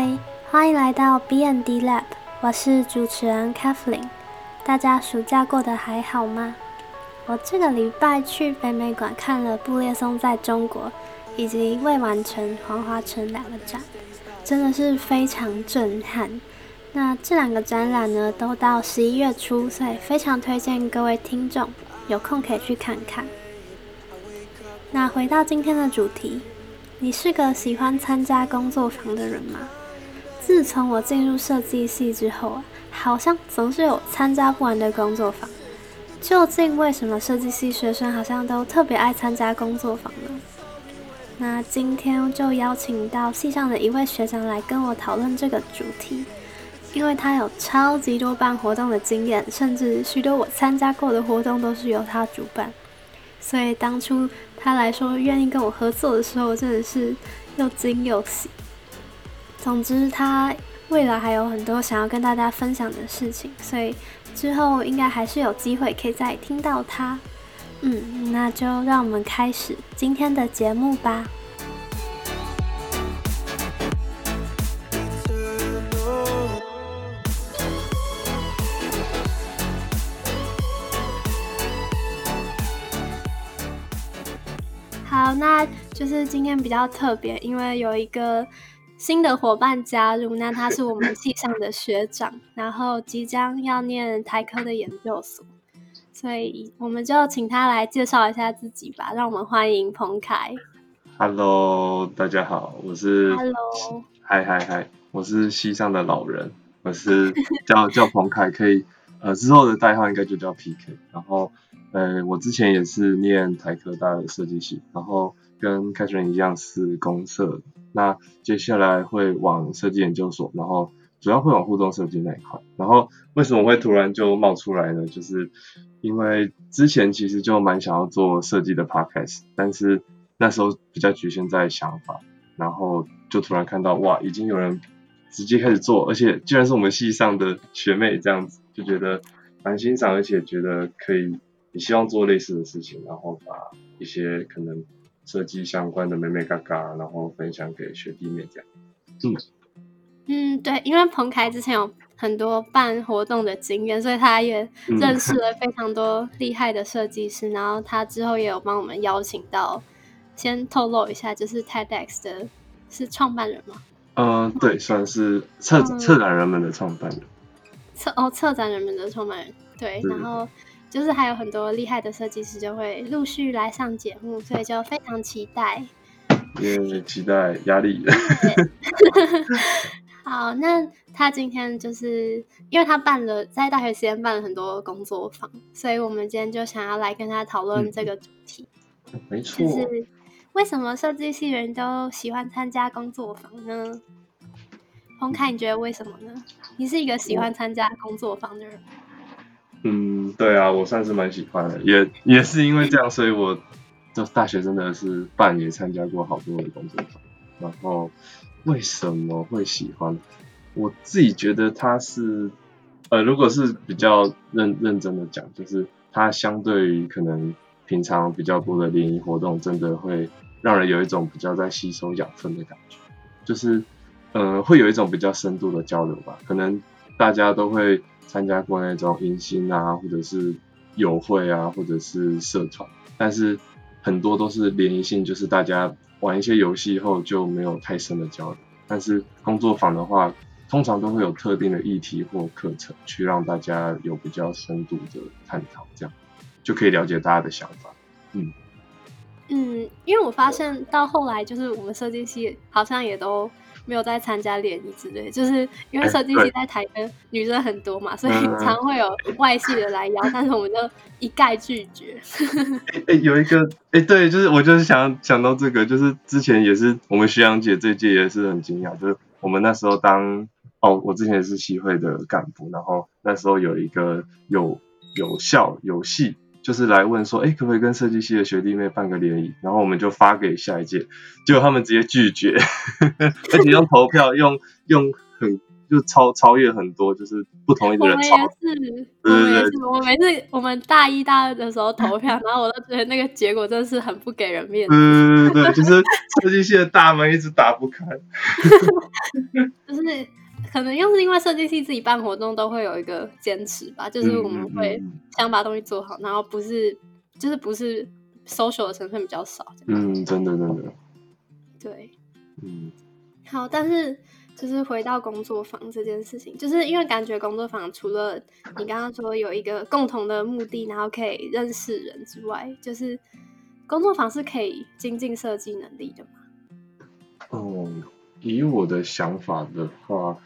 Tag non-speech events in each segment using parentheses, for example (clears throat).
嗨，欢迎来到 B N D Lab，我是主持人 Kathleen。大家暑假过得还好吗？我这个礼拜去北美馆看了布列松在中国以及未完成黄华城两个展，真的是非常震撼。那这两个展览呢，都到十一月初，所以非常推荐各位听众有空可以去看看。那回到今天的主题，你是个喜欢参加工作坊的人吗？自从我进入设计系之后啊，好像总是有参加不完的工作坊。究竟为什么设计系学生好像都特别爱参加工作坊呢？那今天就邀请到系上的一位学长来跟我讨论这个主题，因为他有超级多办活动的经验，甚至许多我参加过的活动都是由他主办，所以当初他来说愿意跟我合作的时候，真的是又惊又喜。总之，他未来还有很多想要跟大家分享的事情，所以之后应该还是有机会可以再听到他。嗯，那就让我们开始今天的节目吧。好，那就是今天比较特别，因为有一个。新的伙伴加入，那他是我们系上的学长，(laughs) 然后即将要念台科的研究所，所以我们就请他来介绍一下自己吧。让我们欢迎彭凯。Hello，大家好，我是。Hello。嗨嗨嗨，我是系上的老人，我是叫 (laughs) 叫彭凯，可以呃之后的代号应该就叫 PK。然后呃我之前也是念台科大的设计系，然后跟凯旋一样是公社。那接下来会往设计研究所，然后主要会往互动设计那一块。然后为什么会突然就冒出来呢？就是因为之前其实就蛮想要做设计的 podcast，但是那时候比较局限在想法，然后就突然看到哇，已经有人直接开始做，而且居然是我们系上的学妹这样子，就觉得蛮欣赏，而且觉得可以也希望做类似的事情，然后把一些可能。设计相关的美美嘎嘎，然后分享给学弟妹这样。嗯嗯，对，因为彭凯之前有很多办活动的经验，所以他也认识了非常多厉害的设计师。然后他之后也有帮我们邀请到，先透露一下，就是 TEDx 的是创办人吗？嗯，对，算是策策展人们的创办人。策哦，策展人们的创办人，对，然后。就是还有很多厉害的设计师就会陆续来上节目，所以就非常期待。也期待压力。(laughs) 好，那他今天就是因为他办了在大学时间办了很多工作坊，所以我们今天就想要来跟他讨论这个主题。没错。就是为什么设计系人都喜欢参加工作坊呢？洪凯，你觉得为什么呢？你是一个喜欢参加工作坊的人。嗯，嗯对啊，我算是蛮喜欢的，也也是因为这样，所以我就大学真的是半也参加过好多的工作坊。然后为什么会喜欢？我自己觉得它是，呃，如果是比较认认真的讲，就是它相对于可能平常比较多的联谊活动，真的会让人有一种比较在吸收养分的感觉，就是呃，会有一种比较深度的交流吧，可能大家都会。参加过那种迎新啊，或者是友会啊，或者是社团，但是很多都是联谊性，就是大家玩一些游戏后就没有太深的交流。但是工作坊的话，通常都会有特定的议题或课程，去让大家有比较深度的探讨，这样就可以了解大家的想法。嗯嗯，因为我发现到后来，就是我们设计系好像也都。没有在参加联谊之类，就是因为设计系在台的女生很多嘛，所以常会有外系的来邀，但是我们就一概拒绝。(laughs) 哎，有一个哎，对，就是我就是想想到这个，就是之前也是我们徐阳姐这届也是很惊讶，就是我们那时候当哦，我之前也是系会的干部，然后那时候有一个有有校有戏。就是来问说，哎，可不可以跟设计系的学弟妹办个联谊？然后我们就发给下一届，结果他们直接拒绝，(laughs) 而且用投票，用用很就超超越很多，就是不同意的人超。我们也是，我们也是。我每次我们大一、大二的时候投票，然后我都觉得那个结果真的是很不给人面子。对对对，(laughs) 就是设计系的大门一直打不开。(laughs) 就是可能又是因为设计系自己办活动都会有一个坚持吧，就是我们会想把东西做好，然后不是就是不是 social 的成分比较少。嗯，真的真的。对。嗯。好，但是就是回到工作坊这件事情，就是因为感觉工作坊除了你刚刚说有一个共同的目的，然后可以认识人之外，就是工作坊是可以精进设计能力的嘛？哦，以我的想法的话，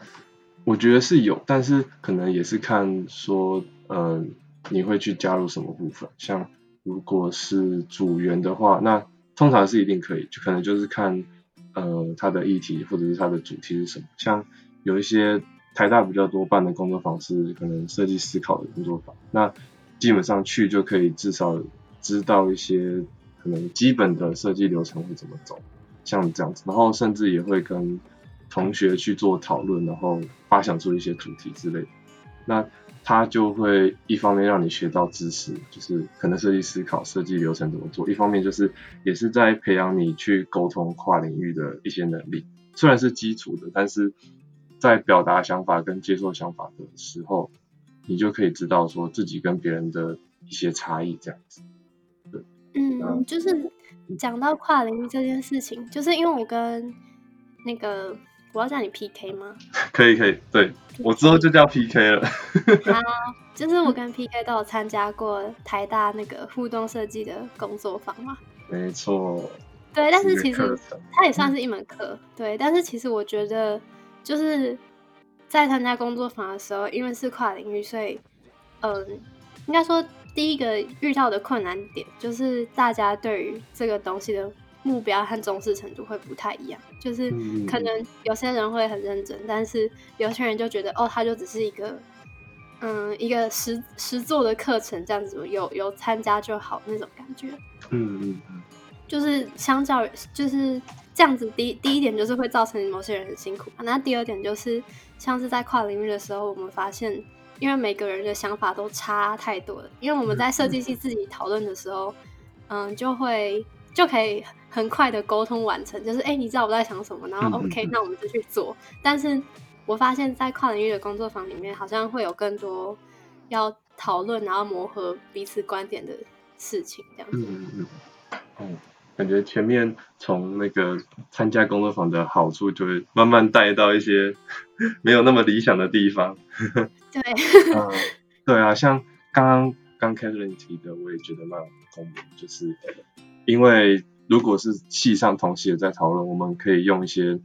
我觉得是有，但是可能也是看说，嗯，你会去加入什么部分。像如果是组员的话，那通常是一定可以，就可能就是看。呃，它的议题或者是它的主题是什么？像有一些台大比较多办的工作坊是可能设计思考的工作坊，那基本上去就可以至少知道一些可能基本的设计流程会怎么走，像这样子，然后甚至也会跟同学去做讨论，然后发想出一些主题之类的。那他就会一方面让你学到知识，就是可能设计思考、设计流程怎么做；一方面就是也是在培养你去沟通跨领域的一些能力。虽然是基础的，但是在表达想法跟接受想法的时候，你就可以知道说自己跟别人的一些差异这样子。对，嗯，就是讲到跨领域这件事情，就是因为我跟那个。我要叫你 PK 吗？可以可以，对我之后就叫 PK 了。好，(laughs) 就是我跟 PK 都有参加过台大那个互动设计的工作坊嘛。没错。对，但是其实它也算是一门课。对，但是其实我觉得就是在参加工作坊的时候，因为是跨领域，所以嗯，应该说第一个遇到的困难点就是大家对于这个东西的。目标和重视程度会不太一样，就是可能有些人会很认真，但是有些人就觉得哦，他就只是一个嗯一个实实做的课程这样子，有有参加就好那种感觉。嗯嗯嗯，就是相较于就是这样子，第第一点就是会造成某些人很辛苦。那第二点就是像是在跨领域的时候，我们发现因为每个人的想法都差太多了，因为我们在设计系自己讨论的时候，嗯，就会。就可以很快的沟通完成，就是哎，你知道我在想什么，然后 OK，那我们就去做。但是我发现，在跨领域的工作坊里面，好像会有更多要讨论，然后磨合彼此观点的事情，这样子。嗯嗯嗯。感觉前面从那个参加工作坊的好处，就会慢慢带到一些 (laughs) 没有那么理想的地方。对。(laughs) 嗯，对啊，像刚刚刚 Catherine 提的，我也觉得蛮公平，就是。因为如果是系上同系的在讨论，我们可以用一些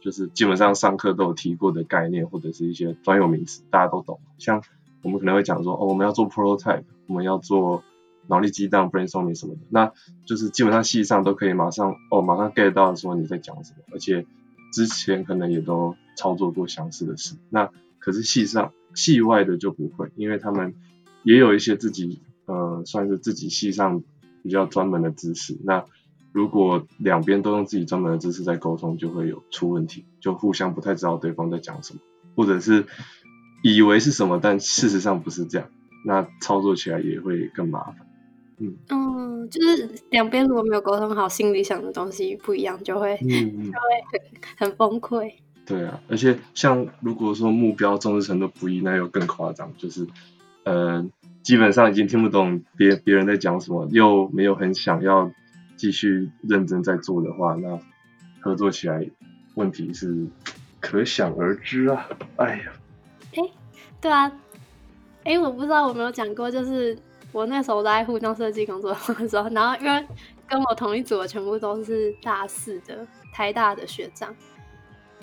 就是基本上上课都有提过的概念，或者是一些专有名词，大家都懂。像我们可能会讲说，哦，我们要做 prototype，我们要做脑力激荡 brainstorming 什么的，那就是基本上系上都可以马上哦，马上 get 到说你在讲什么，而且之前可能也都操作过相似的事。那可是系上系外的就不会，因为他们也有一些自己呃，算是自己系上。比较专门的知识，那如果两边都用自己专门的知识在沟通，就会有出问题，就互相不太知道对方在讲什么，或者是以为是什么，但事实上不是这样，那操作起来也会更麻烦。嗯，嗯，就是两边如果没有沟通好，心里想的东西不一样，就会 (laughs) 就会很很崩溃。对啊，而且像如果说目标重视程度不一，那又更夸张，就是嗯。基本上已经听不懂别别人在讲什么，又没有很想要继续认真在做的话，那合作起来问题是可想而知啊！哎呀，哎，对啊，哎，我不知道我没有讲过，就是我那时候在互动设计工作的时候，然后因为跟我同一组的全部都是大四的台大的学长。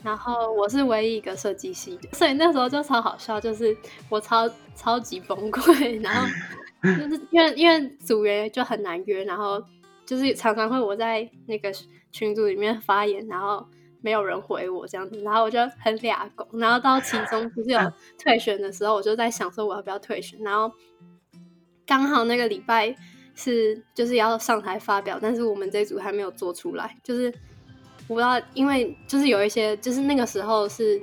然后我是唯一一个设计系的，所以那时候就超好笑，就是我超超级崩溃，然后 (laughs) 就是因为因为组员就很难约，然后就是常常会我在那个群组里面发言，然后没有人回我这样子，然后我就很俩拱，然后到其中不是有退选的时候，我就在想说我要不要退选，然后刚好那个礼拜是就是要上台发表，但是我们这组还没有做出来，就是。我不知道，因为就是有一些，就是那个时候是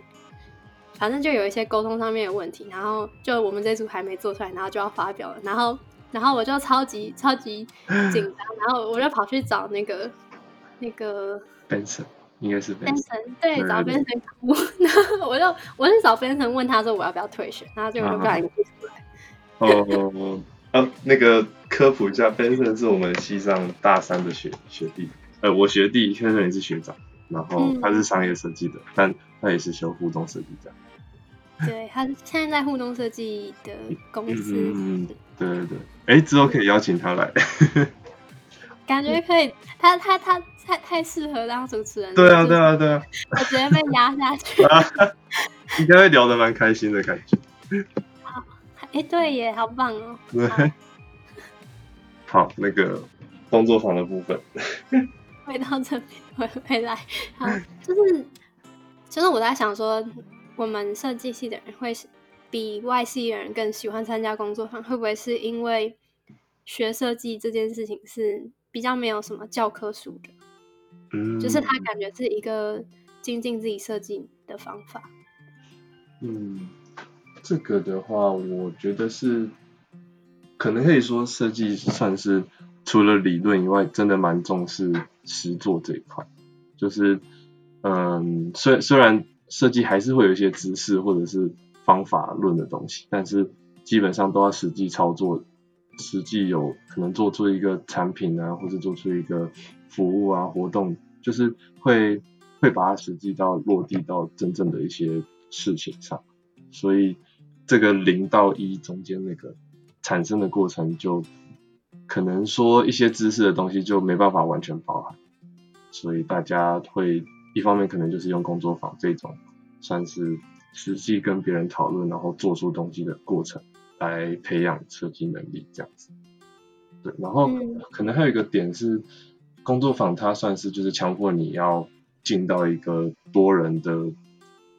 反正就有一些沟通上面的问题，然后就我们这组还没做出来，然后就要发表了，然后然后我就超级超级紧张，然后我就跑去找那个 (laughs) 那个 Benson，应该是 Benson，对，找 Benson 哭，我就我是找 Benson 问他说我要不要退学，然后结果就不小心哭出来。哦，啊，那个科普一下，Benson 是我们系上大三的学学弟，呃，我学弟，现在也是学长。然后他是商业设计的，但他也是修互动设计这样。对，他现在在互动设计的公司。嗯，对对对。哎，之后可以邀请他来。(laughs) 感觉可以，他他他太太适合当主持人。对啊对啊对啊。我直接被压下去。应该会聊得蛮开心的感觉。好，哎，对耶，好棒哦。对。(laughs) 好，那个工作坊的部分。(laughs) 回到这边，回回来，好，就是，就是我在想说，我们设计系的人会比外系的人更喜欢参加工作坊，会不会是因为学设计这件事情是比较没有什么教科书的？嗯，就是他感觉是一个精进自己设计的方法。嗯，这个的话，我觉得是，可能可以说设计算是。除了理论以外，真的蛮重视实作这一块。就是，嗯，虽虽然设计还是会有一些知识或者是方法论的东西，但是基本上都要实际操作，实际有可能做出一个产品啊，或者做出一个服务啊活动，就是会会把它实际到落地到真正的一些事情上。所以这个零到一中间那个产生的过程就。可能说一些知识的东西就没办法完全包含，所以大家会一方面可能就是用工作坊这种算是实际跟别人讨论，然后做出东西的过程来培养设计能力这样子。对，然后可能还有一个点是工作坊它算是就是强迫你要进到一个多人的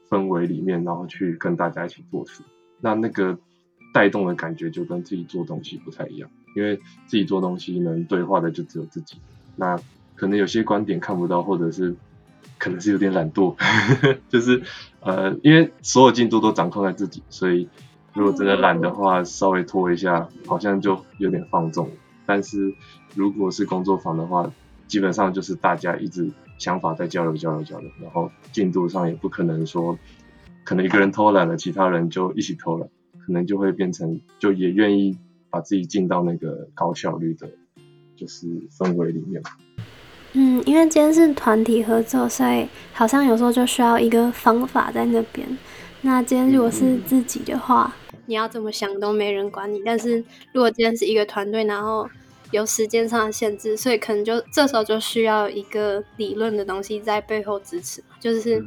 氛围里面，然后去跟大家一起做事，那那个带动的感觉就跟自己做东西不太一样。因为自己做东西能对话的就只有自己，那可能有些观点看不到，或者是可能是有点懒惰，(laughs) 就是呃，因为所有进度都掌控在自己，所以如果真的懒的话，稍微拖一下，好像就有点放纵。但是如果是工作坊的话，基本上就是大家一直想法在交流交流交流，然后进度上也不可能说可能一个人偷懒了，其他人就一起偷懒，可能就会变成就也愿意。把自己进到那个高效率的，就是氛围里面。嗯，因为今天是团体合作，所以好像有时候就需要一个方法在那边。那今天如果是自己的话，你要怎么想都没人管你。但是如果今天是一个团队，然后有时间上的限制，所以可能就这时候就需要一个理论的东西在背后支持。就是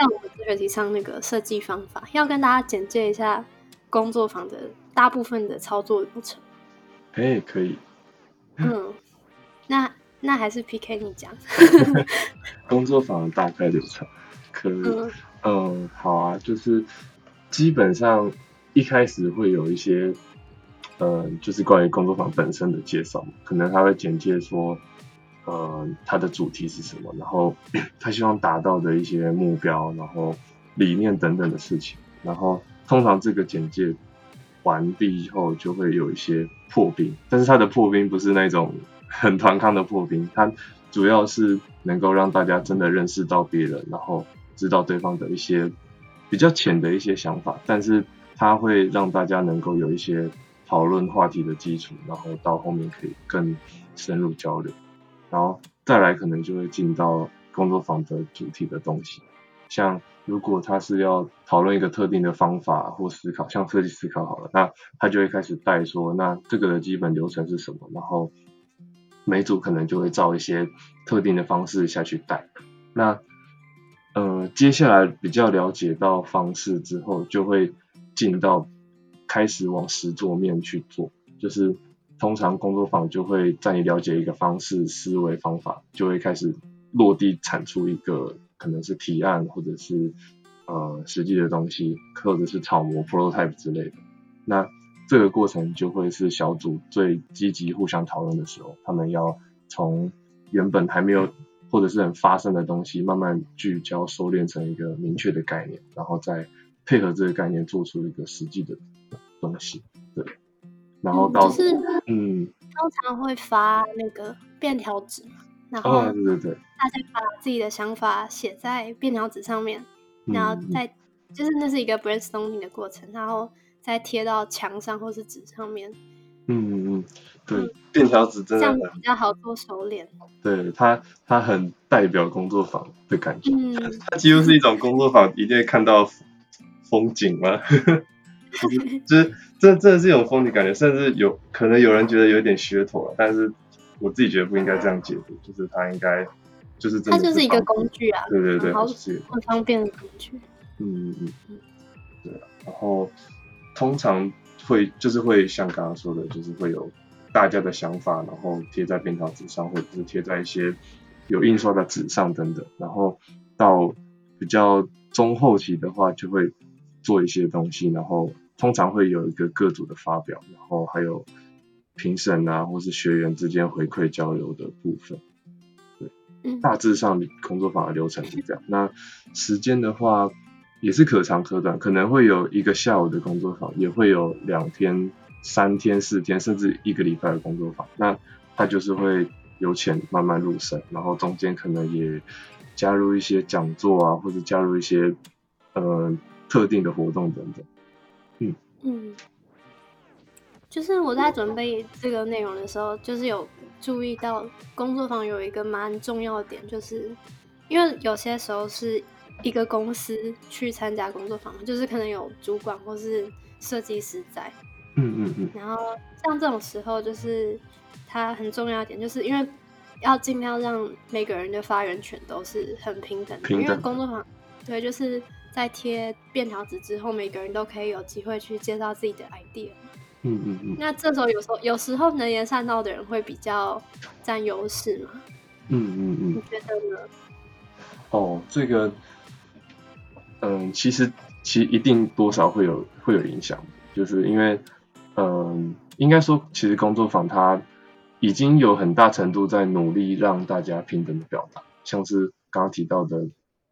像我们这学期上那个设计方法，要跟大家简介一下工作坊的。大部分的操作流程，哎，可以。嗯，那那还是 P K 你讲。(laughs) 工作坊大概流程，可嗯，好啊，就是基本上一开始会有一些，呃，就是关于工作坊本身的介绍，可能他会简介说，呃，它的主题是什么，然后 (clears throat) 他希望达到的一些目标，然后理念等等的事情，然后通常这个简介。完毕以后就会有一些破冰，但是它的破冰不是那种很团康的破冰，它主要是能够让大家真的认识到别人，然后知道对方的一些比较浅的一些想法，但是它会让大家能够有一些讨论话题的基础，然后到后面可以更深入交流，然后再来可能就会进到工作坊的主题的东西。像如果他是要讨论一个特定的方法或思考，像设计思考好了，那他就会开始带说，那这个的基本流程是什么？然后每组可能就会照一些特定的方式下去带。那呃，接下来比较了解到方式之后，就会进到开始往实作面去做，就是通常工作坊就会在你了解一个方式、思维、方法，就会开始落地产出一个。可能是提案，或者是呃实际的东西，或者是草模 prototype 之类的。那这个过程就会是小组最积极互相讨论的时候，他们要从原本还没有或者是很发生的东西，慢慢聚焦收敛成一个明确的概念，然后再配合这个概念做出一个实际的东西，对。然后到就是嗯，通常会发那个便条纸嘛，然后哦，对对对，大家把自己的想法写在便条纸上面，嗯然后再就是那是一个 brainstorming 的过程，然后再贴到墙上或是纸上面，嗯嗯嗯，对，便条纸真这样比较好做熟练。对它它很代表工作坊的感觉，嗯，它几乎是一。种工作坊一定会看到风景吗？(laughs) 就 (laughs) 是就是这真的是一种风景感觉，甚至有可能有人觉得有点噱头了，但是我自己觉得不应该这样解读，就是它应该就是真的它就是一个工具啊，对对对，很方便的工具。嗯嗯嗯，对啊，然后通常会就是会像刚刚说的，就是会有大家的想法，然后贴在便条纸上，或者是贴在一些有印刷的纸上等等，然后到比较中后期的话，就会做一些东西，然后通常会有一个各组的发表，然后还有评审啊，或是学员之间回馈交流的部分。对，大致上工作坊的流程是这样。那时间的话也是可长可短，可能会有一个下午的工作坊，也会有两天、三天、四天，甚至一个礼拜的工作坊。那它就是会由浅慢慢入深，然后中间可能也加入一些讲座啊，或者加入一些呃特定的活动等等。嗯。嗯，就是我在准备这个内容的时候，就是有注意到工作坊有一个蛮重要的点，就是因为有些时候是一个公司去参加工作坊，就是可能有主管或是设计师在，嗯嗯嗯。然后像这种时候，就是它很重要一点，就是因为要尽量让每个人的发言权都是很平等的，因为工作坊对，就是在贴便条纸之后，每个人都可以有机会去介绍自己的 idea。嗯嗯嗯那这时候有时候有时候能言善道的人会比较占优势嘛？嗯嗯嗯你。觉得呢？哦，这个，嗯，其实其实一定多少会有会有影响，就是因为，嗯，应该说，其实工作坊它已经有很大程度在努力让大家平等的表达，像是刚刚提到的，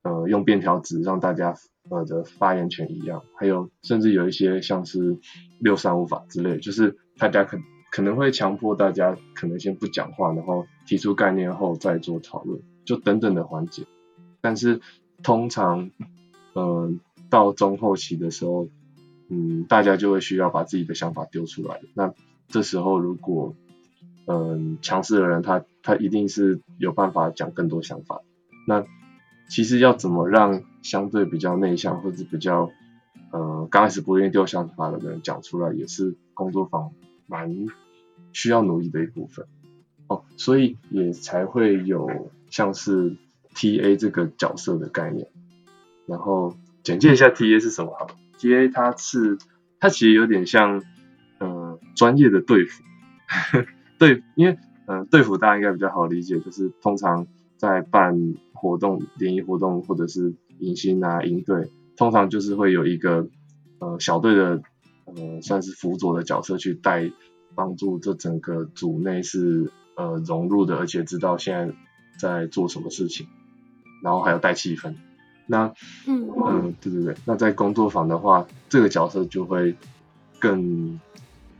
呃，用便条纸让大家呃的发言权一样，还有甚至有一些像是六三五法之类，就是大家可可能会强迫大家可能先不讲话，然后提出概念后再做讨论，就等等的环节。但是通常，呃、到中后期的时候，嗯，大家就会需要把自己的想法丢出来。那这时候如果，嗯、强势的人他他一定是有办法讲更多想法。那其实要怎么让相对比较内向或者比较，呃，刚开始不愿意丢想法的人讲出来，也是工作坊蛮需要努力的一部分。哦，所以也才会有像是 T A 这个角色的概念。然后简介一下 T A 是什么好了？T A 它是它其实有点像呃专业的队服，(laughs) 对，因为呃队服大家应该比较好理解，就是通常在办活动、联谊活动或者是迎新啊、迎队，通常就是会有一个呃小队的呃算是辅佐的角色去带，帮助这整个组内是呃融入的，而且知道现在在做什么事情，然后还有带气氛。那嗯嗯，对对对，那在工作坊的话，这个角色就会更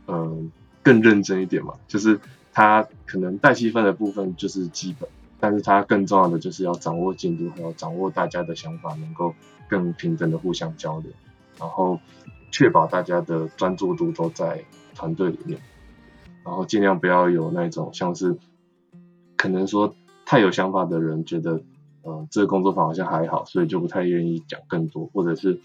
嗯更认真一点嘛，就是他可能带气氛的部分就是基本，但是他更重要的就是要掌握进度，还有掌握大家的想法，能够更平等的互相交流，然后确保大家的专注度都在团队里面，然后尽量不要有那种像是可能说太有想法的人觉得。呃，这个工作坊好像还好，所以就不太愿意讲更多，或者是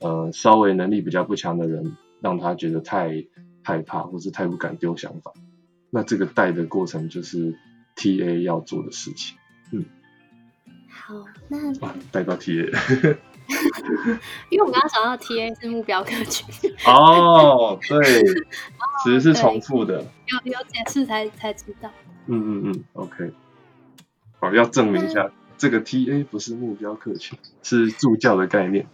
呃稍微能力比较不强的人，让他觉得太害怕，或是太不敢丢想法。那这个带的过程就是 T A 要做的事情。嗯好，那啊，带到 T A。因为我刚刚想到 T A 是目标客群，哦，对，(laughs) 其实是重复的。有有解释才才知道。嗯嗯嗯，OK。好，要证明一下，这个 T A 不是目标客群，是助教的概念。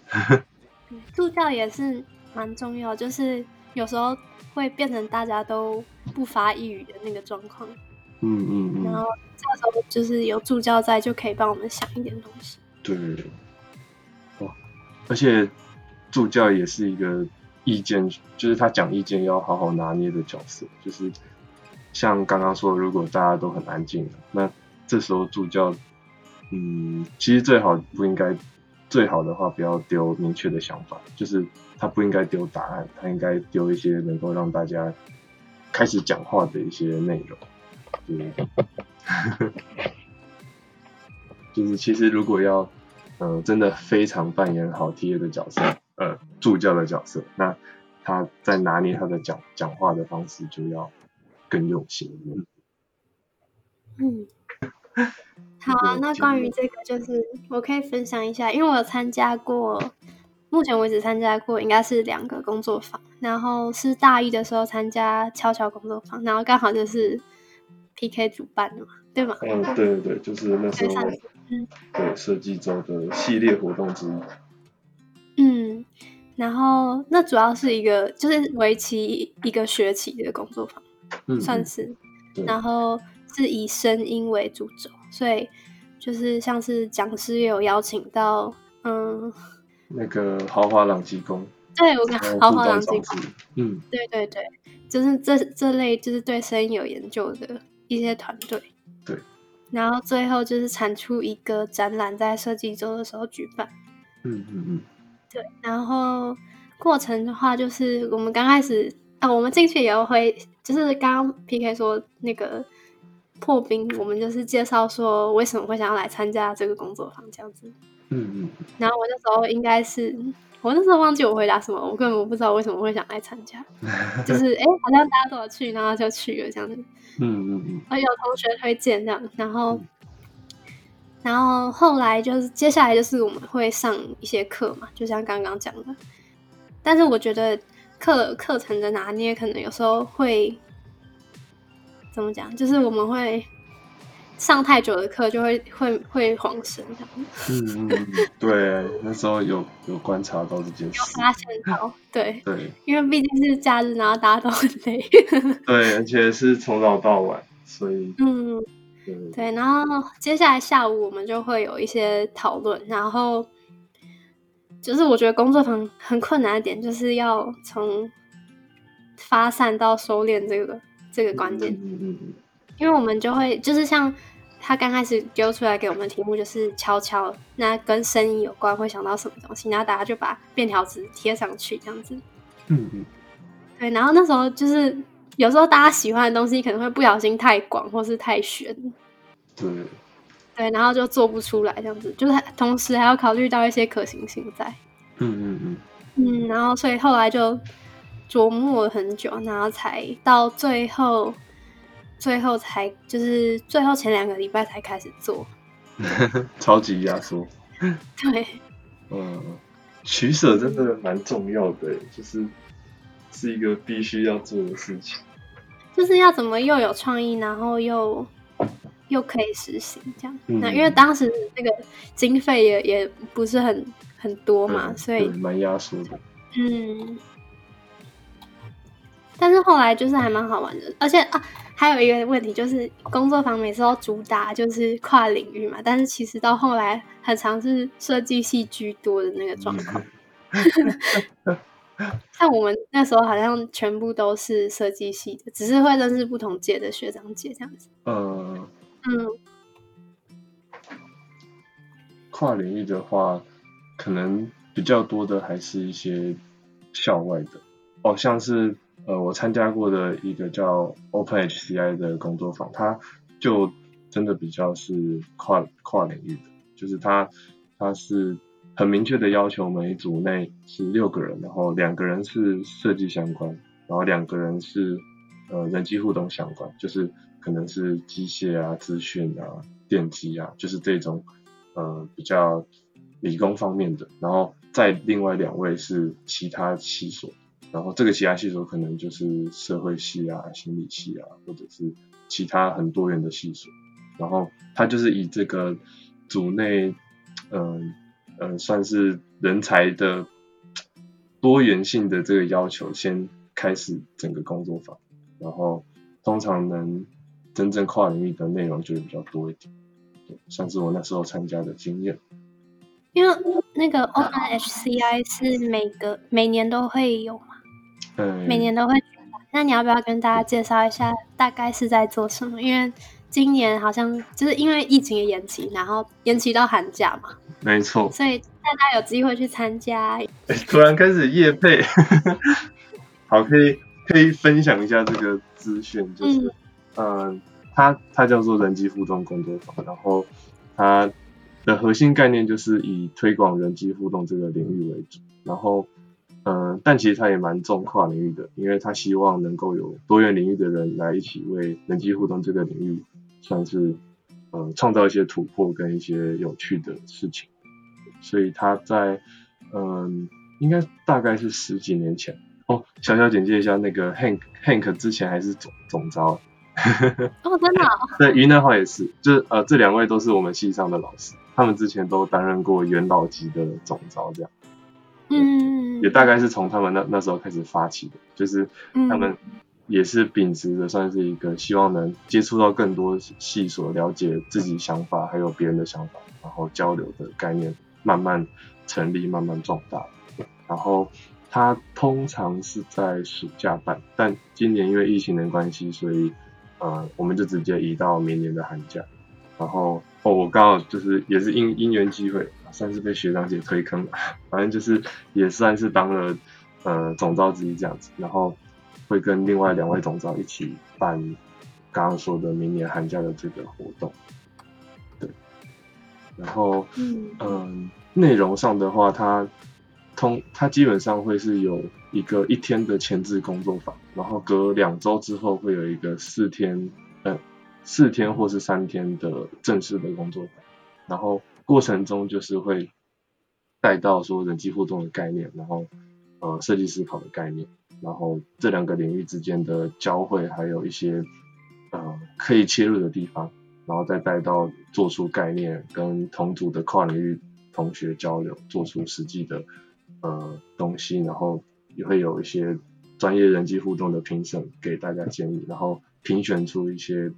对助教也是蛮重要，就是有时候会变成大家都不发一语的那个状况，嗯嗯嗯，然后这个时候就是有助教在，就可以帮我们想一点东西。对。哇，而且助教也是一个意见，就是他讲意见要好好拿捏的角色，就是像刚刚说，如果大家都很安静，那这时候助教，嗯，其实最好不应该，最好的话不要丢明确的想法，就是他不应该丢答案，他应该丢一些能够让大家开始讲话的一些内容，嗯，(laughs) 就是其实如果要。呃，真的非常扮演好 T A 的角色，呃，助教的角色。那他在拿捏他的讲讲话的方式，就要更用心。嗯，好啊。那关于这个，就是我可以分享一下，因为我有参加过，目前为止参加过应该是两个工作坊，然后是大一的时候参加悄悄工作坊，然后刚好就是 P K 主办的嘛，对吗？嗯，对对对，就是那时候。对设计周的系列活动之一。嗯，然后那主要是一个就是为期一个学期的工作坊，算是。然后是以声音为主轴，所以就是像是讲师也有邀请到，嗯，那个豪华朗基工。对，我看豪华朗基工。嗯，对对对，就是这这类就是对声音有研究的一些团队。对。然后最后就是产出一个展览，在设计周的时候举办。嗯嗯嗯，对。然后过程的话，就是我们刚开始啊，我们进去以后会，就是刚刚 PK 说那个破冰，我们就是介绍说为什么会想要来参加这个工作坊这样子。嗯嗯。然后我那时候应该是。我那时候忘记我回答什么，我根本不知道为什么会想来参加，(laughs) 就是哎，好像大家都有去，然后就去了这样子。嗯嗯嗯。而有同学推荐这样，然后，然后后来就是接下来就是我们会上一些课嘛，就像刚刚讲的。但是我觉得课课程的拿捏可能有时候会怎么讲，就是我们会。上太久的课就会会会晃神这样。嗯嗯，(laughs) 对，那时候有有观察到这件事，有发现到，对对，因为毕竟是假日，然后大家都很累。(laughs) (laughs) 对，而且是从早到晚，所以嗯，对，然后接下来下午我们就会有一些讨论，然后就是我觉得工作坊很困难的点，就是要从发散到收敛这个这个关键，嗯嗯嗯，因为我们就会就是像。他刚开始丢出来给我们的题目就是悄悄，那跟声音有关，会想到什么东西？然后大家就把便条纸贴上去，这样子。嗯嗯。对，然后那时候就是有时候大家喜欢的东西可能会不小心太广或是太悬。对。对，然后就做不出来，这样子，就是同时还要考虑到一些可行性在。嗯嗯嗯。嗯，然后所以后来就琢磨了很久，然后才到最后。最后才就是最后前两个礼拜才开始做，(laughs) 超级压缩。(laughs) 对，嗯，取舍真的蛮重要的，就是是一个必须要做的事情。就是要怎么又有创意，然后又又可以实行这样。那因为当时那个经费也也不是很很多嘛，所以蛮压缩的。嗯。但是后来就是还蛮好玩的，而且啊，还有一个问题就是工作坊每次都主打就是跨领域嘛，但是其实到后来很常是设计系居多的那个状况。(laughs) 像我们那时候好像全部都是设计系的，只是会认识不同届的学长姐这样子。嗯嗯，跨领域的话，可能比较多的还是一些校外的，哦，像是。呃，我参加过的一个叫 Open HCI 的工作坊，它就真的比较是跨跨领域的，就是它它是很明确的要求每一组内是六个人，然后两个人是设计相关，然后两个人是呃人机互动相关，就是可能是机械啊、资讯啊、电机啊，就是这种呃比较理工方面的，然后再另外两位是其他七所。然后这个其他系所可能就是社会系啊、心理系啊，或者是其他很多元的系所。然后他就是以这个组内，嗯嗯，算是人才的多元性的这个要求，先开始整个工作坊。然后通常能真正跨领域的内容就会比较多一点，对算是我那时候参加的经验。因为那个 Open HCI 是每个每年都会有？嗯，每年都会。那你要不要跟大家介绍一下，大概是在做什么？因为今年好像就是因为疫情的延期，然后延期到寒假嘛，没错。所以大家有机会去参加。突然开始夜配，(laughs) 好，可以可以分享一下这个资讯，就是嗯，它它叫做人机互动工作坊，然后它的核心概念就是以推广人机互动这个领域为主，然后。嗯，但其实他也蛮重跨领域的，因为他希望能够有多元领域的人来一起为人机互动这个领域，算是呃创造一些突破跟一些有趣的事情。所以他在嗯，应该大概是十几年前哦。小小简介一下，那个 Hank Hank 之前还是总总招。哦，真的？对，云南话也是，就是呃这两位都是我们系上的老师，他们之前都担任过元老级的总招这样。嗯，也大概是从他们那那时候开始发起的，就是他们也是秉持着算是一个希望能接触到更多细所，了解自己想法还有别人的想法，然后交流的概念慢慢成立，慢慢壮大。然后它通常是在暑假办，但今年因为疫情的关系，所以呃我们就直接移到明年的寒假。然后哦，我刚好就是也是因因缘机会。算是被学长姐推坑了，(laughs) 反正就是也算是当了呃总招之一这样子，然后会跟另外两位总招一起办刚刚说的明年寒假的这个活动，对，然后嗯。内容上的话，它通它基本上会是有一个一天的前置工作坊，然后隔两周之后会有一个四天嗯四天或是三天的正式的工作，然后。过程中就是会带到说人机互动的概念，然后呃设计思考的概念，然后这两个领域之间的交汇，还有一些呃可以切入的地方，然后再带到做出概念，跟同组的跨领域同学交流，做出实际的呃东西，然后也会有一些专业人机互动的评审给大家建议，然后评选出一些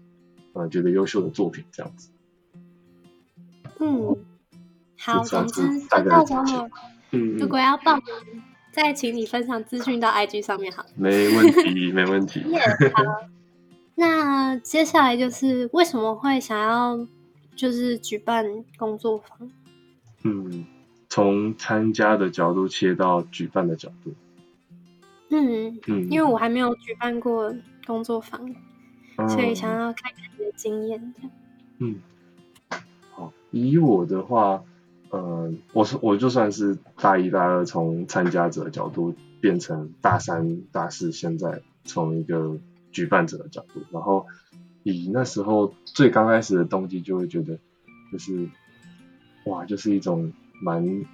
呃觉得优秀的作品这样子。嗯，好，总之就到时候，如果要报名，再请你分享资讯到 IG 上面，好。没问题，没问题。好，那接下来就是为什么会想要就是举办工作坊？嗯，从参加的角度切到举办的角度。嗯嗯，因为我还没有举办过工作坊，所以想要看看你的经验。嗯。以我的话，呃，我是我就算是大一、大二从参加者的角度变成大三、大四，现在从一个举办者的角度，然后以那时候最刚开始的动机，就会觉得就是哇，就是一种蛮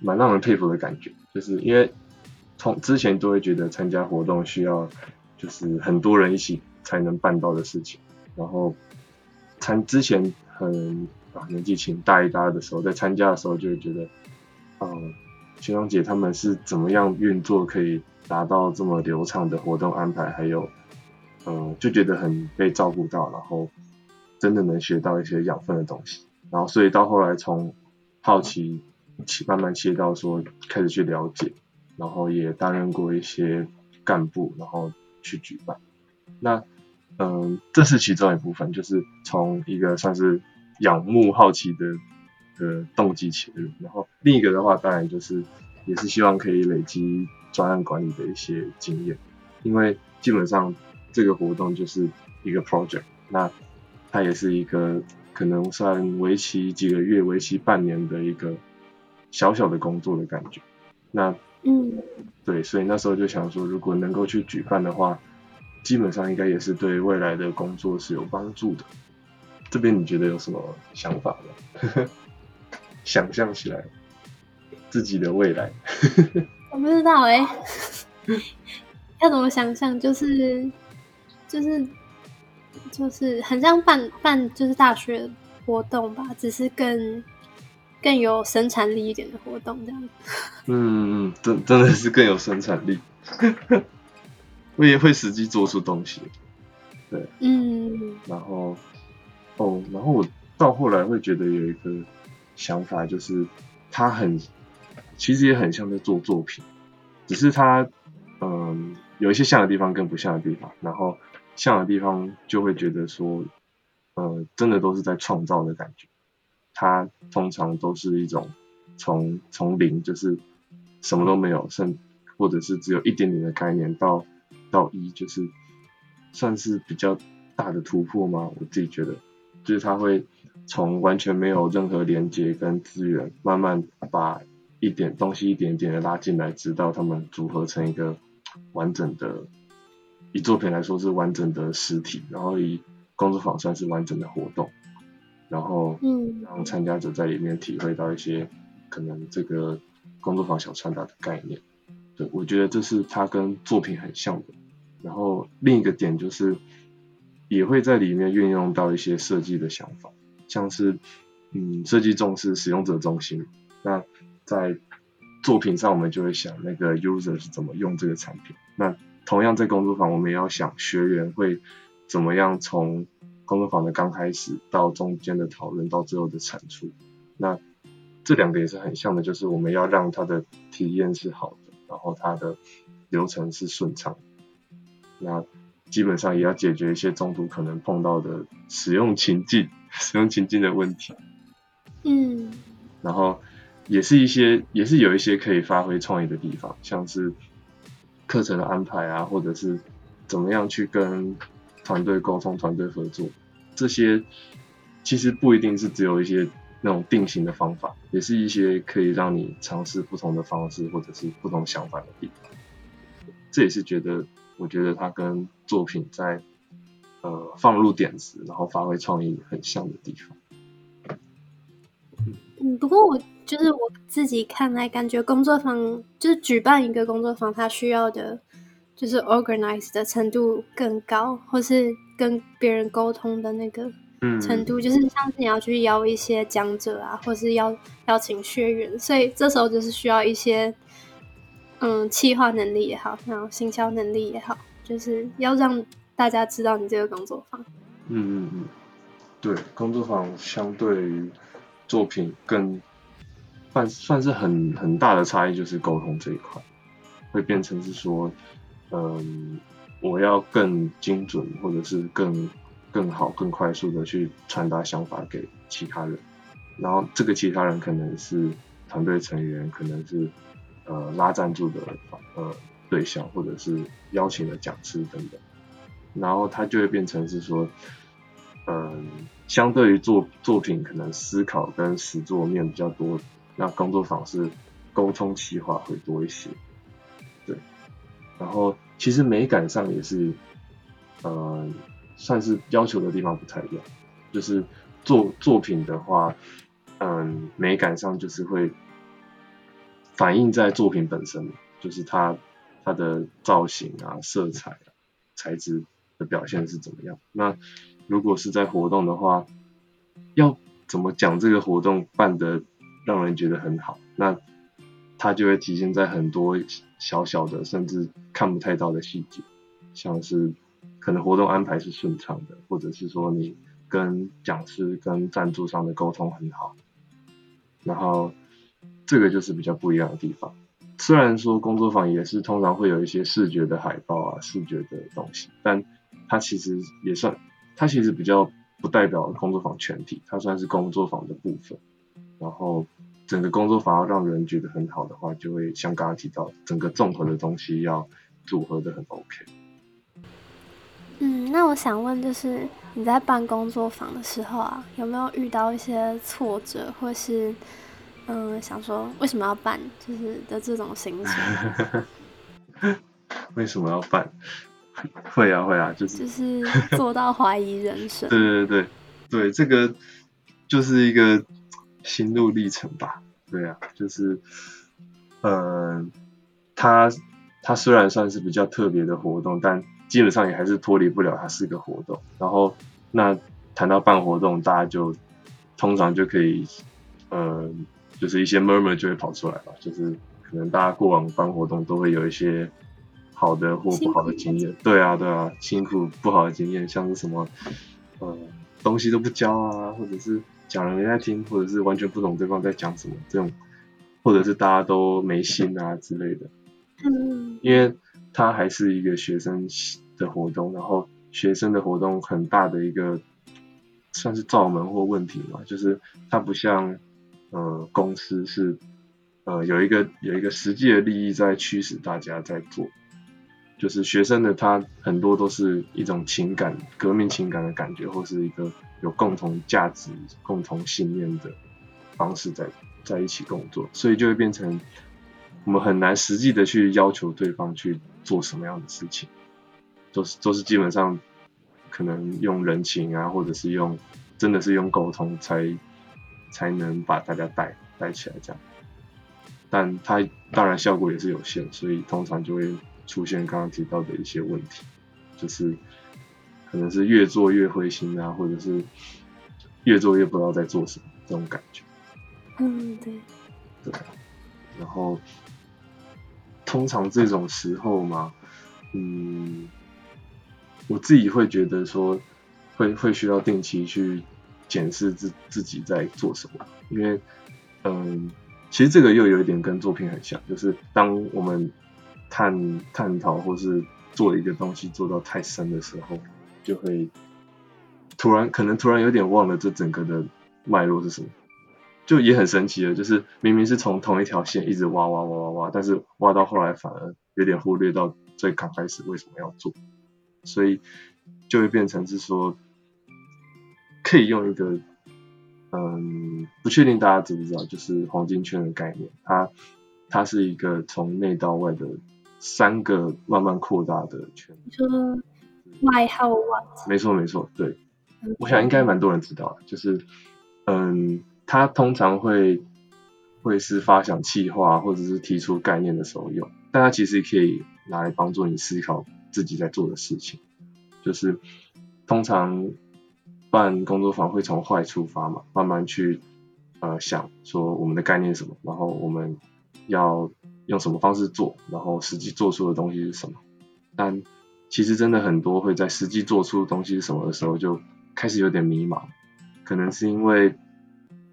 蛮让人佩服的感觉，就是因为从之前都会觉得参加活动需要就是很多人一起才能办到的事情，然后参之前很。啊，年纪轻，大一、大二的时候，在参加的时候就会觉得，嗯，学长姐他们是怎么样运作，可以达到这么流畅的活动安排，还有，嗯，就觉得很被照顾到，然后真的能学到一些养分的东西，然后所以到后来从好奇切慢慢切到说开始去了解，然后也担任过一些干部，然后去举办，那，嗯，这是其中一部分，就是从一个算是。仰慕好奇的的动机切入，然后另一个的话，当然就是也是希望可以累积专案管理的一些经验，因为基本上这个活动就是一个 project，那它也是一个可能算为期几个月、为期半年的一个小小的工作的感觉。那嗯，对，所以那时候就想说，如果能够去举办的话，基本上应该也是对未来的工作是有帮助的。这边你觉得有什么想法吗？(laughs) 想象起来自己的未来，(laughs) 我不知道哎，(laughs) 要怎么想象？就是就是就是很像办办就是大学活动吧，只是更更有生产力一点的活动这样。嗯嗯，真真的是更有生产力，我也会实际做出东西。对，嗯，然后。哦，然后我到后来会觉得有一个想法，就是他很其实也很像在做作品，只是他嗯有一些像的地方跟不像的地方，然后像的地方就会觉得说，呃，真的都是在创造的感觉。它通常都是一种从从零就是什么都没有，甚或者是只有一点点的概念到到一，就是算是比较大的突破吗？我自己觉得，就是他会从完全没有任何连接跟资源，慢慢把一点东西一点点的拉进来，直到他们组合成一个完整的，以作品来说是完整的实体，然后以工作坊算是完整的活动。然后，嗯，让参加者在里面体会到一些可能这个工作坊想传达的概念。对，我觉得这是它跟作品很像的。然后另一个点就是，也会在里面运用到一些设计的想法，像是，嗯，设计重视使用者中心。那在作品上，我们就会想那个 user 是怎么用这个产品。那同样在工作坊，我们也要想学员会怎么样从工作坊的刚开始到中间的讨论到最后的产出，那这两个也是很像的，就是我们要让他的体验是好的，然后他的流程是顺畅，那基本上也要解决一些中途可能碰到的使用情境、(laughs) 使用情境的问题。嗯，然后也是一些也是有一些可以发挥创意的地方，像是课程的安排啊，或者是怎么样去跟。团队沟通、团队合作，这些其实不一定是只有一些那种定型的方法，也是一些可以让你尝试不同的方式或者是不同想法的地方。这也是觉得，我觉得它跟作品在呃放入点子，然后发挥创意很像的地方。嗯，不过我就是我自己看来，感觉工作坊就是举办一个工作坊，它需要的。就是 organize 的程度更高，或是跟别人沟通的那个程度，就是像是你要去邀一些讲者啊，或是邀邀请学员，所以这时候就是需要一些嗯，企划能力也好，然后行销能力也好，就是要让大家知道你这个工作坊。嗯嗯嗯，对，工作坊相对于作品更算算是很很大的差异，就是沟通这一块会变成是说。嗯，我要更精准，或者是更更好、更快速的去传达想法给其他人。然后这个其他人可能是团队成员，可能是呃拉赞助的呃对象，或者是邀请的讲师等等。然后他就会变成是说，嗯，相对于作作品可能思考跟实作面比较多，那工作坊是沟通企划会多一些。对，然后。其实美感上也是，呃，算是要求的地方不太一样。就是作作品的话，嗯，美感上就是会反映在作品本身，就是它它的造型啊、色彩啊、材质的表现是怎么样。那如果是在活动的话，要怎么讲这个活动办的让人觉得很好？那它就会体现在很多小小的，甚至看不太到的细节，像是可能活动安排是顺畅的，或者是说你跟讲师、跟赞助商的沟通很好，然后这个就是比较不一样的地方。虽然说工作坊也是通常会有一些视觉的海报啊、视觉的东西，但它其实也算，它其实比较不代表工作坊全体，它算是工作坊的部分，然后。整个工作坊要让人觉得很好的话，就会像刚刚提到，整个综合的东西要组合的很 OK。嗯，那我想问，就是你在办工作坊的时候啊，有没有遇到一些挫折，或是嗯，想说为什么要办，就是的这种心情？(laughs) 为什么要办？会啊，会啊，就是就是做到怀疑人生。(laughs) 对对对对，这个就是一个。心路历程吧，对啊，就是，嗯，它它虽然算是比较特别的活动，但基本上也还是脱离不了它是个活动。然后，那谈到办活动，大家就通常就可以，嗯，就是一些 murmur 就会跑出来吧，就是可能大家过往办活动都会有一些好的或不好的经验，对啊，对啊，辛苦不好的经验，像是什么，呃，东西都不交啊，或者是。讲了没在听，或者是完全不懂对方在讲什么，这种或者是大家都没心啊之类的。嗯，因为它还是一个学生的活动，然后学生的活动很大的一个算是罩门或问题嘛，就是它不像呃公司是呃有一个有一个实际的利益在驱使大家在做，就是学生的他很多都是一种情感革命情感的感觉，或是一个有共同价值、共同信念的方式在在一起工作，所以就会变成。我们很难实际的去要求对方去做什么样的事情，都是都是基本上可能用人情啊，或者是用真的是用沟通才才能把大家带带起来这样，但它当然效果也是有限，所以通常就会出现刚刚提到的一些问题，就是可能是越做越灰心啊，或者是越做越不知道在做什么这种感觉。嗯，对。对，然后。通常这种时候嘛，嗯，我自己会觉得说，会会需要定期去检视自自己在做什么，因为，嗯，其实这个又有一点跟作品很像，就是当我们探探讨或是做一个东西做到太深的时候，就会突然可能突然有点忘了这整个的脉络是什么。就也很神奇的，就是明明是从同一条线一直挖挖挖挖挖，但是挖到后来反而有点忽略到最刚开始为什么要做，所以就会变成是说，可以用一个，嗯，不确定大家知不知道，就是黄金圈的概念，它它是一个从内到外的三个慢慢扩大的圈。你说外后外？没错没错，对，我想应该蛮多人知道的，就是嗯。它通常会会是发想企划或者是提出概念的时候用，但它其实可以拿来帮助你思考自己在做的事情。就是通常办工作坊会从坏出发嘛，慢慢去呃想说我们的概念是什么，然后我们要用什么方式做，然后实际做出的东西是什么。但其实真的很多会在实际做出的东西是什么的时候就开始有点迷茫，可能是因为。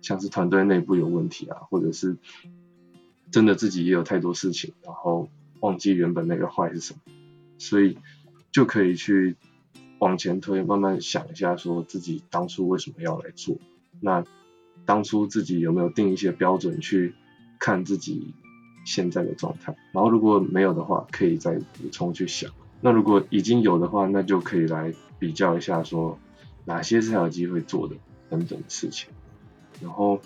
像是团队内部有问题啊，或者是真的自己也有太多事情，然后忘记原本那个坏是什么，所以就可以去往前推，慢慢想一下，说自己当初为什么要来做，那当初自己有没有定一些标准去看自己现在的状态，然后如果没有的话，可以再补充去想，那如果已经有的话，那就可以来比较一下，说哪些是还有机会做的等等的事情。然后，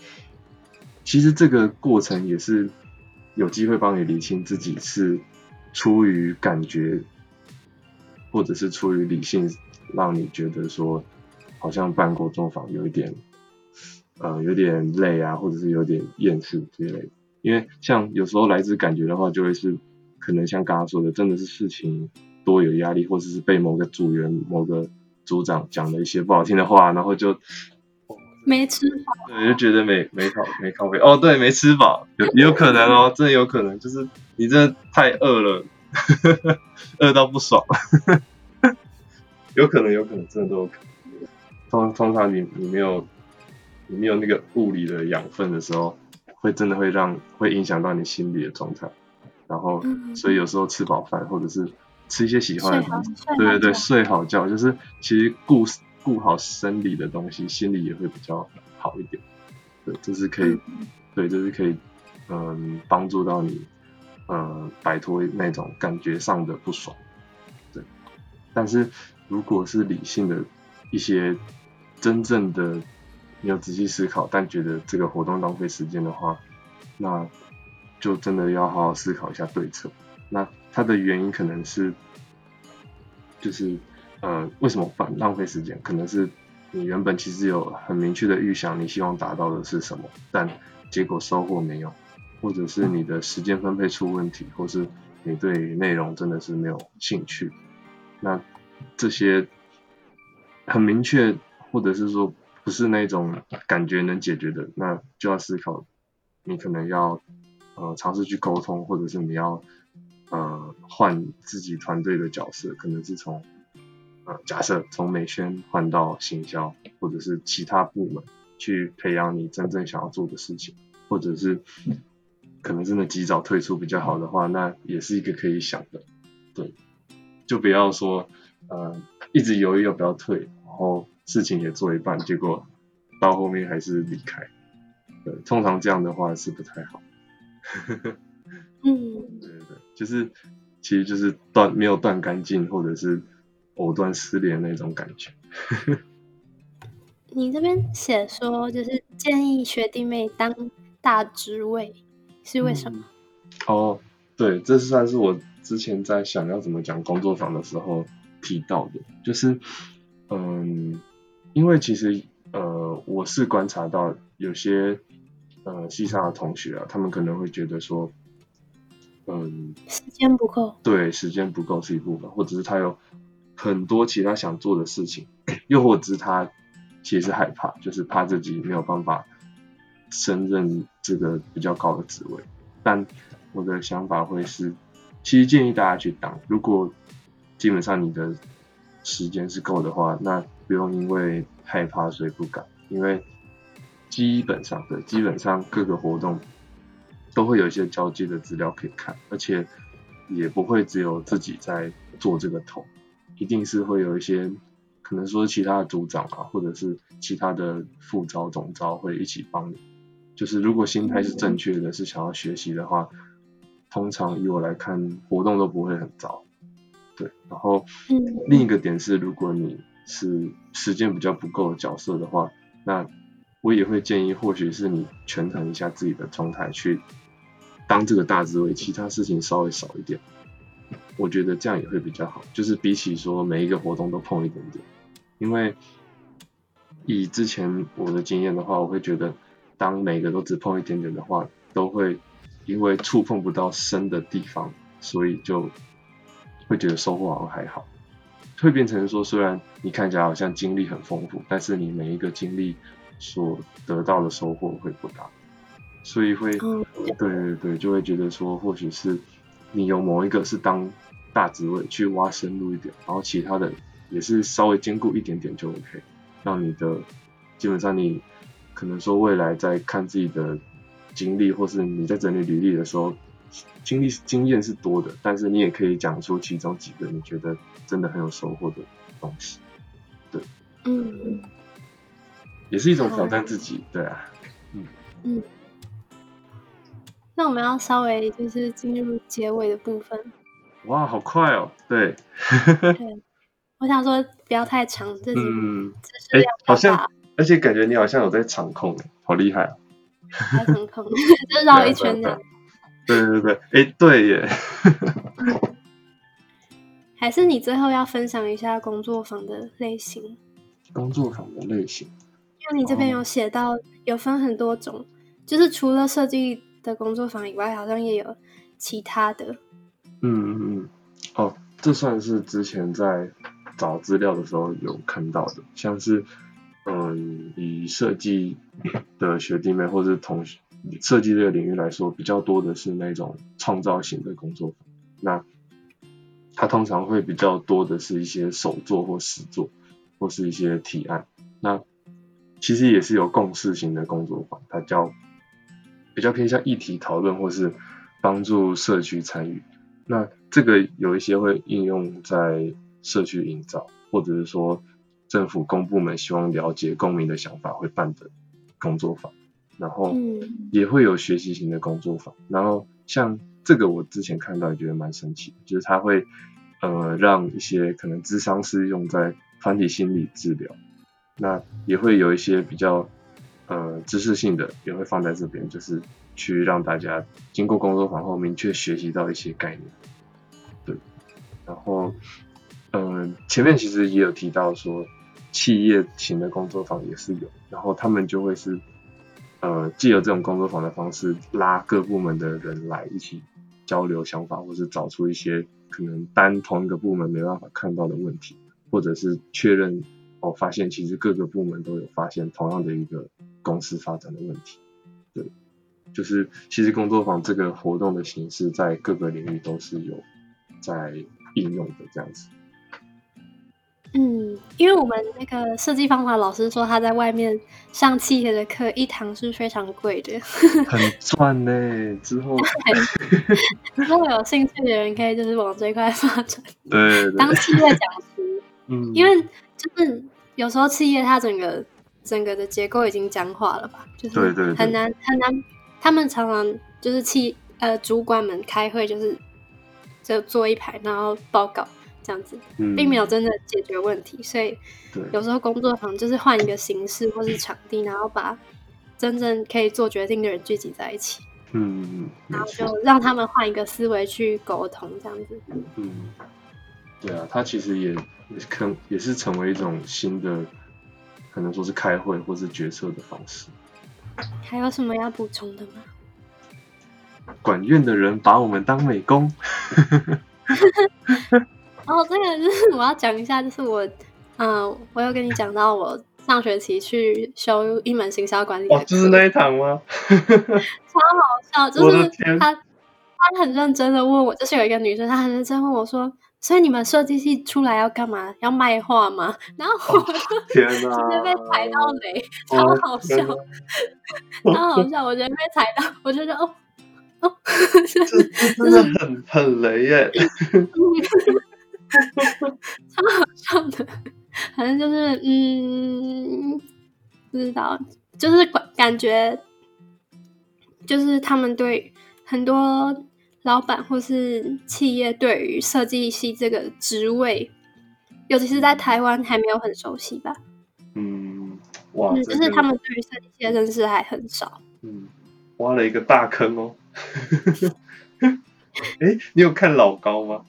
其实这个过程也是有机会帮你理清自己是出于感觉，或者是出于理性，让你觉得说好像办过中访有一点，呃，有点累啊，或者是有点厌世之类的。因为像有时候来自感觉的话，就会是可能像刚刚说的，真的是事情多有压力，或者是被某个组员、某个组长讲了一些不好听的话，然后就。(laughs) 没吃饱，对，就觉得没没靠没靠背哦，对，没吃饱，有有可能哦，真的有可能，就是你真的太饿了，(laughs) 饿到不爽，有可能有可能真的都有可能。通通常你你没有你没有那个物理的养分的时候，会真的会让会影响到你心理的状态，然后所以有时候吃饱饭或者是吃一些喜欢的东西，对对对，睡好觉就是其实故事。顾好生理的东西，心理也会比较好一点。对，这是可以，对，这是可以，嗯，帮助到你，嗯，摆脱那种感觉上的不爽。对，但是如果是理性的一些真正的你要仔细思考，但觉得这个活动浪费时间的话，那就真的要好好思考一下对策。那它的原因可能是，就是。呃，为什么反浪费时间？可能是你原本其实有很明确的预想，你希望达到的是什么，但结果收获没有，或者是你的时间分配出问题，或是你对内容真的是没有兴趣。那这些很明确，或者是说不是那种感觉能解决的，那就要思考，你可能要呃尝试去沟通，或者是你要呃换自己团队的角色，可能是从。呃，假设从美宣换到行销，或者是其他部门去培养你真正想要做的事情，或者是可能真的及早退出比较好的话，那也是一个可以想的，对，就不要说呃一直犹豫要不要退，然后事情也做一半，结果到后面还是离开，对，通常这样的话是不太好。(laughs) 嗯，对对对，就是其实就是断没有断干净，或者是藕断丝连那种感觉。(laughs) 你这边写说就是建议学弟妹当大职位，是为什么？哦，对，这算是我之前在想要怎么讲工作坊的时候提到的，就是嗯，因为其实呃，我是观察到有些呃西上的同学啊，他们可能会觉得说，嗯，时间不够，对，时间不够是一部分，或者是他有很多其他想做的事情，又或者是他其实害怕，就是怕自己没有办法胜任这个比较高的职位。但我的想法会是，其实建议大家去当，如果基本上你的时间是够的话，那不用因为害怕所以不敢，因为基本上对基本上各个活动都会有一些交接的资料可以看，而且也不会只有自己在做这个头，一定是会有一些可能说其他的组长啊，或者是其他的副招总招会一起帮你。就是如果心态是正确的，是想要学习的话，通常以我来看，活动都不会很糟。对，然后另一个点是，如果你是时间比较不够的角色的话，那我也会建议，或许是你权衡一下自己的状态，去当这个大职位，其他事情稍微少一点。我觉得这样也会比较好，就是比起说每一个活动都碰一点点，因为以之前我的经验的话，我会觉得。当每个都只碰一点点的话，都会因为触碰不到深的地方，所以就会觉得收获好像还好，会变成说虽然你看起来好像经历很丰富，但是你每一个经历所得到的收获会不大，所以会对对对，就会觉得说或许是你有某一个是当大职位去挖深入一点，然后其他的也是稍微兼顾一点点就 OK，让你的基本上你。可能说未来在看自己的经历，或是你在整理履历的时候，经历经验是多的，但是你也可以讲出其中几个你觉得真的很有收获的东西，对，嗯，也是一种挑战自己，对啊，嗯。嗯，那我们要稍微就是进入结尾的部分，哇，好快哦，对，对，我想说不要太长，自己，嗯，哎，好像。而且感觉你好像有在场控，好厉害啊！在场控，(laughs) 就绕一圈的。对对对，哎，对耶。(laughs) 还是你最后要分享一下工作坊的类型？工作坊的类型，因为你这边有写到有分很多种，就是除了设计的工作坊以外，好像也有其他的。嗯嗯，哦，这算是之前在找资料的时候有看到的，像是。嗯，以设计的学弟妹或者同学设计这个领域来说，比较多的是那种创造型的工作坊。那它通常会比较多的是一些手作或实作，或是一些提案。那其实也是有共识型的工作坊，它叫比较偏向议题讨论或是帮助社区参与。那这个有一些会应用在社区营造，或者是说。政府公部门希望了解公民的想法，会办的工作坊，然后也会有学习型的工作坊，然后像这个我之前看到也觉得蛮神奇的，就是他会呃让一些可能智商是用在团体心理治疗，那也会有一些比较呃知识性的也会放在这边，就是去让大家经过工作坊后明确学习到一些概念，对，然后嗯前面其实也有提到说。企业型的工作坊也是有，然后他们就会是，呃，借由这种工作坊的方式，拉各部门的人来一起交流想法，或是找出一些可能单同一个部门没办法看到的问题，或者是确认哦，发现其实各个部门都有发现同样的一个公司发展的问题。对，就是其实工作坊这个活动的形式，在各个领域都是有在应用的这样子。嗯。嗯，因为我们那个设计方法老师说他在外面上企业的课，一堂是非常贵的，很赚呢。(laughs) 之后，如果有兴趣的人可以就是往这块发展，(laughs) 对，当企业讲师。(laughs) 嗯，因为就是有时候企业它整个整个的结构已经僵化了吧，就是对对对很难很难，他们常常就是企呃主管们开会就是就坐一排，然后报告这样子，嗯并没有真的解决问题，所以有时候工作坊就是换一个形式或是场地，然后把真正可以做决定的人聚集在一起，嗯嗯，没然后，就让他们换一个思维去沟通这样子。嗯，对啊，它其实也可能也是成为一种新的，可能说是开会或是决策的方式。还有什么要补充的吗？管院的人把我们当美工，(laughs) 哦，这个就是我要讲一下，就是我，嗯、我有跟你讲到我上学期去修一门行销管理的哦，就是那一堂吗？(laughs) 超好笑，就是他他很认真的问我，就是有一个女生，她很认真问我说，所以你们设计系出来要干嘛？要卖画吗？然后我就天直！接被踩到雷，哦超好笑超好笑，我觉得被踩到，我就觉得哦哦，(laughs) 这这真的很很雷耶！(laughs) 超好笑的，反正就是嗯，不知道，就是感感觉，就是他们对很多老板或是企业对于设计系这个职位，尤其是在台湾还没有很熟悉吧，嗯，哇，嗯，就是他们对于设计系的认识还很少。嗯挖了一个大坑哦。(laughs) 哎，你有看老高吗？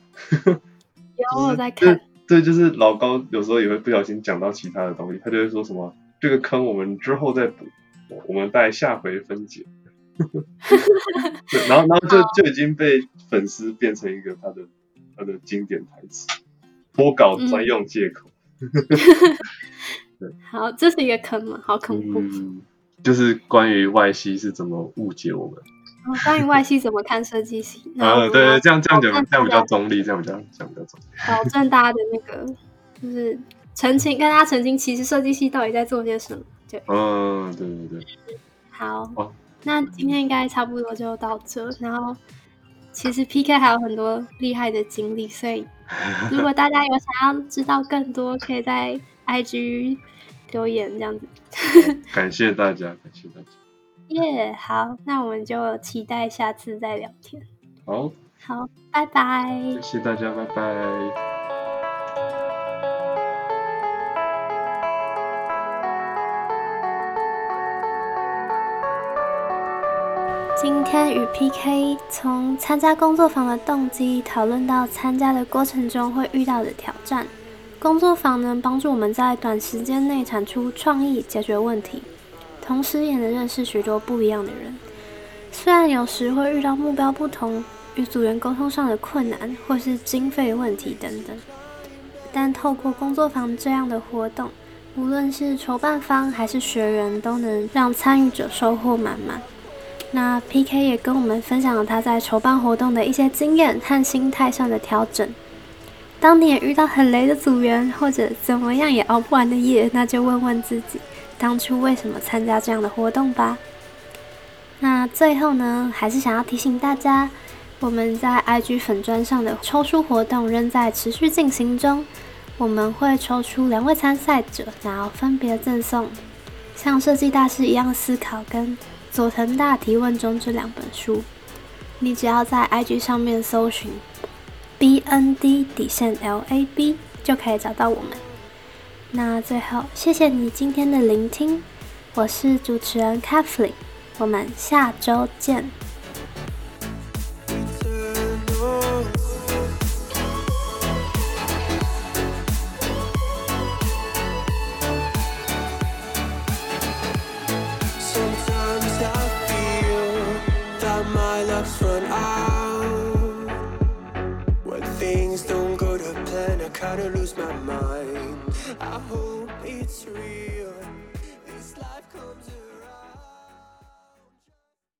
有我在看，对，就是老高有时候也会不小心讲到其他的东西，他就会说什么这个坑我们之后再补，我们待下回分解。(laughs) 对，然后然后就就已经被粉丝变成一个他的他的经典台词，脱稿专用借口。(laughs) 好，这是一个坑嘛，好恐怖。嗯，就是关于外系是怎么误解我们。关于外系怎么看设计系，然后我啊，们要对对，这样这样讲这样比较中立，这样比较这样比较中立。保证大家的那个就是澄清，跟大家澄清，其实设计系到底在做些什么。对，嗯，对对对，好，哦那今天应该差不多就到这。然后其实 PK 还有很多厉害的经历，所以 (laughs) 如果大家有想要知道更多，可以在 IG 留言这样子。(laughs) 感谢大家，感谢大家。耶、好，那我们就期待下次再聊天。好，好，拜拜。谢谢大家，拜拜。今天与 PK 从参加工作坊的动机讨论到参加的过程中会遇到的挑战。工作坊能帮助我们在短时间内产出创意，解决问题，同时也能认识许多不一样的人。虽然有时会遇到目标不同、与组员沟通上的困难，或是经费问题等等，但透过工作坊这样的活动，无论是筹办方还是学员，都能让参与者收获满满。那 PK 也跟我们分享了他在筹办活动的一些经验和心态上的调整。当你也遇到很雷的组员，或者怎么样也熬不完的夜，那就问问自己，当初为什么参加这样的活动吧。那最后呢，还是想要提醒大家，我们在 IG 粉砖上的抽出活动仍在持续进行中，我们会抽出两位参赛者，然后分别赠送像设计大师一样思考跟佐藤大提问中这两本书，你只要在 IG 上面搜寻 B N D 底线 L A B 就可以找到我们。那最后，谢谢你今天的聆听，我是主持人 Kathleen，我们下周见。Sometimes I feel that my luck's run out. When things don't go to plan, I kinda lose my mind. I hope it's real.